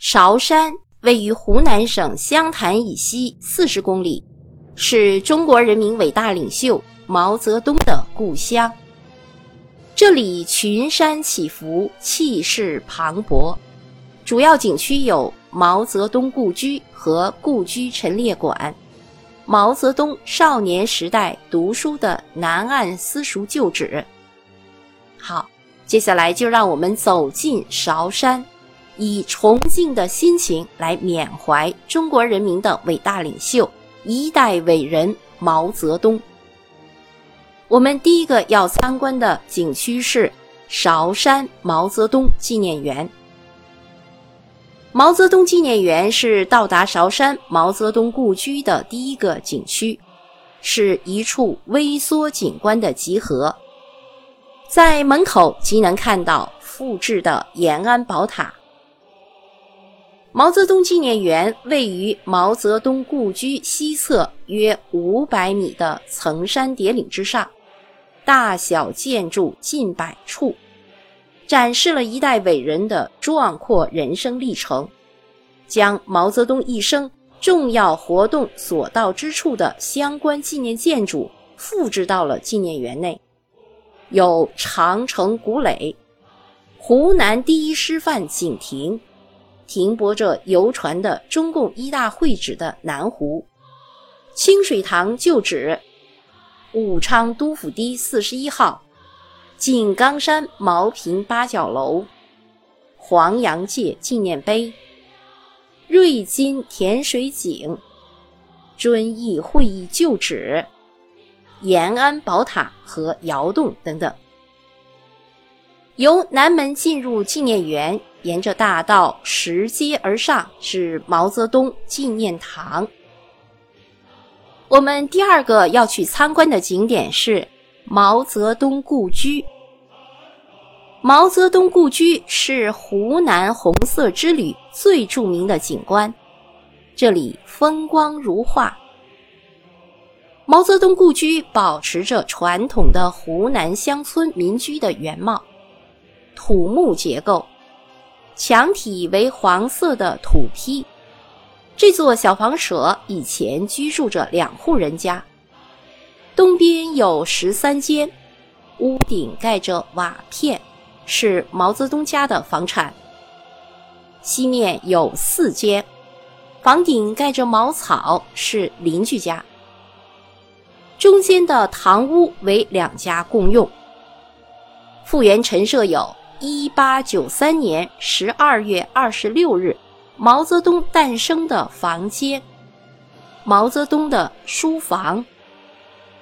韶山位于湖南省湘潭以西四十公里，是中国人民伟大领袖毛泽东的故乡。这里群山起伏，气势磅礴。主要景区有毛泽东故居和故居陈列馆、毛泽东少年时代读书的南岸私塾旧址。好，接下来就让我们走进韶山。以崇敬的心情来缅怀中国人民的伟大领袖、一代伟人毛泽东。我们第一个要参观的景区是韶山毛泽东纪念园。毛泽东纪念园是到达韶山毛泽东故居的第一个景区，是一处微缩景观的集合。在门口即能看到复制的延安宝塔。毛泽东纪念园位于毛泽东故居西侧约五百米的层山叠岭之上，大小建筑近百处，展示了一代伟人的壮阔人生历程，将毛泽东一生重要活动所到之处的相关纪念建筑复制到了纪念园内，有长城古垒、湖南第一师范景亭。停泊着游船的中共一大会址的南湖，清水塘旧址，武昌都府堤四十一号，井冈山茅坪八角楼，黄洋界纪念碑，瑞金甜水井，遵义会议旧址，延安宝塔和窑洞等等。由南门进入纪念园。沿着大道拾阶而上是毛泽东纪念堂。我们第二个要去参观的景点是毛泽东故居。毛泽东故居是湖南红色之旅最著名的景观，这里风光如画。毛泽东故居保持着传统的湖南乡村民居的原貌，土木结构。墙体为黄色的土坯，这座小房舍以前居住着两户人家。东边有十三间，屋顶盖着瓦片，是毛泽东家的房产。西面有四间，房顶盖着茅草，是邻居家。中间的堂屋为两家共用。复原陈设有。一八九三年十二月二十六日，毛泽东诞生的房间，毛泽东的书房，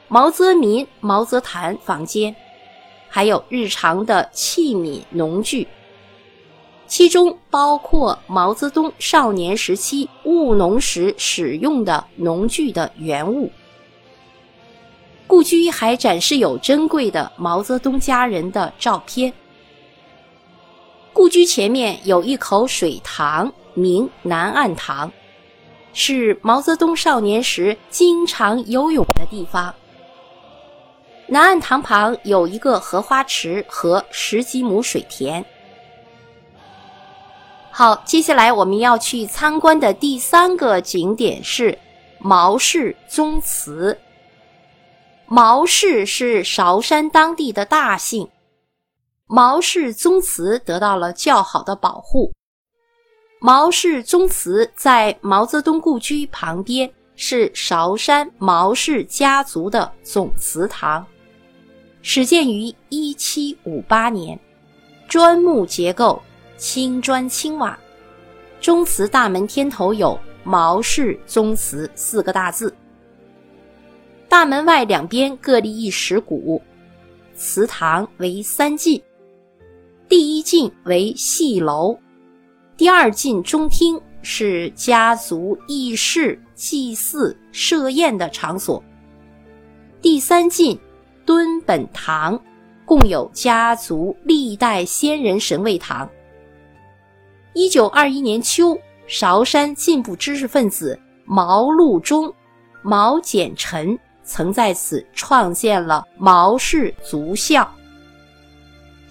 毛泽民、毛泽谭房间，还有日常的器皿农具，其中包括毛泽东少年时期务农时使用的农具的原物。故居还展示有珍贵的毛泽东家人的照片。故居前面有一口水塘，名南岸塘，是毛泽东少年时经常游泳的地方。南岸塘旁有一个荷花池和十几亩水田。好，接下来我们要去参观的第三个景点是毛氏宗祠。毛氏是韶山当地的大姓。毛氏宗祠得到了较好的保护。毛氏宗祠在毛泽东故居旁边，是韶山毛氏家族的总祠堂，始建于一七五八年，砖木结构，青砖青瓦。宗祠大门天头有“毛氏宗祠”四个大字。大门外两边各立一石鼓，祠堂为三进。第一进为戏楼，第二进中厅是家族议事、祭祀、设宴的场所。第三进敦本堂，共有家族历代先人神位堂。一九二一年秋，韶山进步知识分子毛陆中、毛简臣曾在此创建了毛氏族校。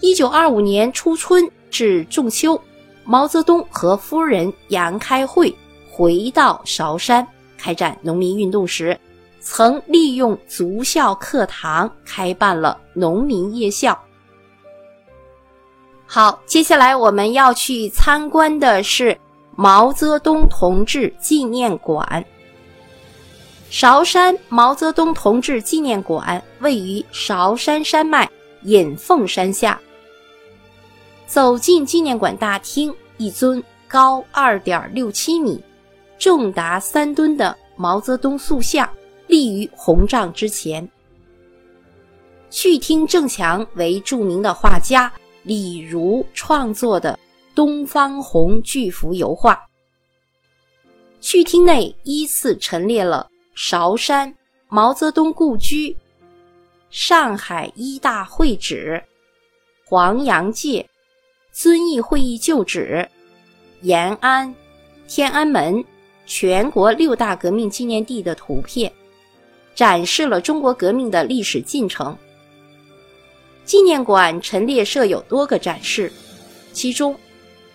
一九二五年初春至仲秋，毛泽东和夫人杨开慧回到韶山开展农民运动时，曾利用族校课堂开办了农民夜校。好，接下来我们要去参观的是毛泽东同志纪念馆。韶山毛泽东同志纪念馆位于韶山山脉隐凤山下。走进纪念馆大厅，一尊高二点六七米、重达三吨的毛泽东塑像立于红帐之前。序厅正墙为著名的画家李儒创作的《东方红》巨幅油画。序厅内依次陈列了韶山毛泽东故居、上海一大会址、黄洋界。遵义会议旧址、延安、天安门、全国六大革命纪念地的图片，展示了中国革命的历史进程。纪念馆陈列设有多个展示，其中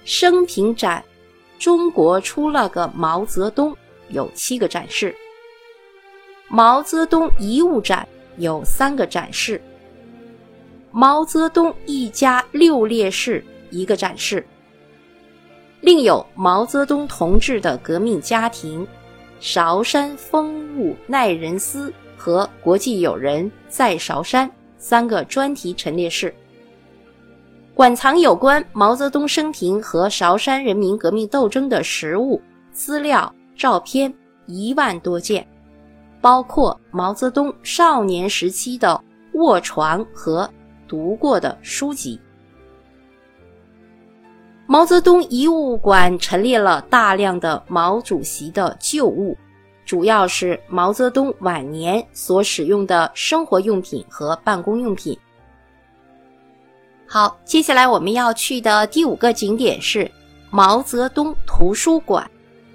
生平展“中国出了个毛泽东”有七个展示，毛泽东遗物展有三个展示，毛泽东一家六烈士。一个展示，另有毛泽东同志的革命家庭、韶山风物耐人思和国际友人在韶山三个专题陈列室，馆藏有关毛泽东生平和韶山人民革命斗争的实物资料、照片一万多件，包括毛泽东少年时期的卧床和读过的书籍。毛泽东遗物馆陈列了大量的毛主席的旧物，主要是毛泽东晚年所使用的生活用品和办公用品。好，接下来我们要去的第五个景点是毛泽东图书馆，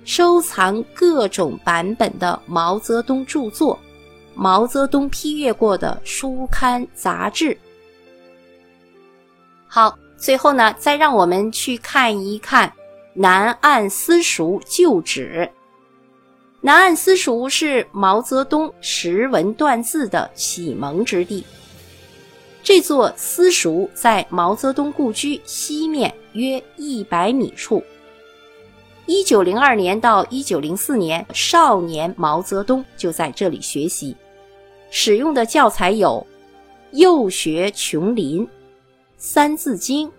收藏各种版本的毛泽东著作、毛泽东批阅过的书刊杂志。好。最后呢，再让我们去看一看南岸私塾旧址。南岸私塾是毛泽东识文断字的启蒙之地。这座私塾在毛泽东故居西面约一百米处。一九零二年到一九零四年，少年毛泽东就在这里学习，使用的教材有《幼学琼林》。《三字经》《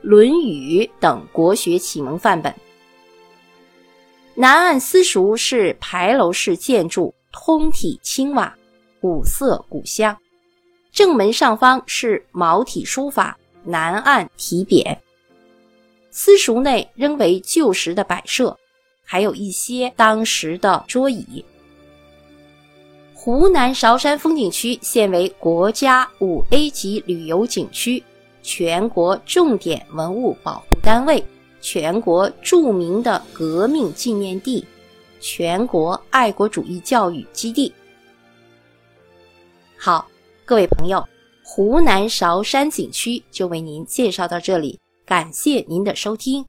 论语》等国学启蒙范本。南岸私塾是牌楼式建筑，通体青瓦，古色古香。正门上方是毛体书法“南岸”题匾。私塾内仍为旧时的摆设，还有一些当时的桌椅。湖南韶山风景区现为国家五 A 级旅游景区。全国重点文物保护单位，全国著名的革命纪念地，全国爱国主义教育基地。好，各位朋友，湖南韶山景区就为您介绍到这里，感谢您的收听。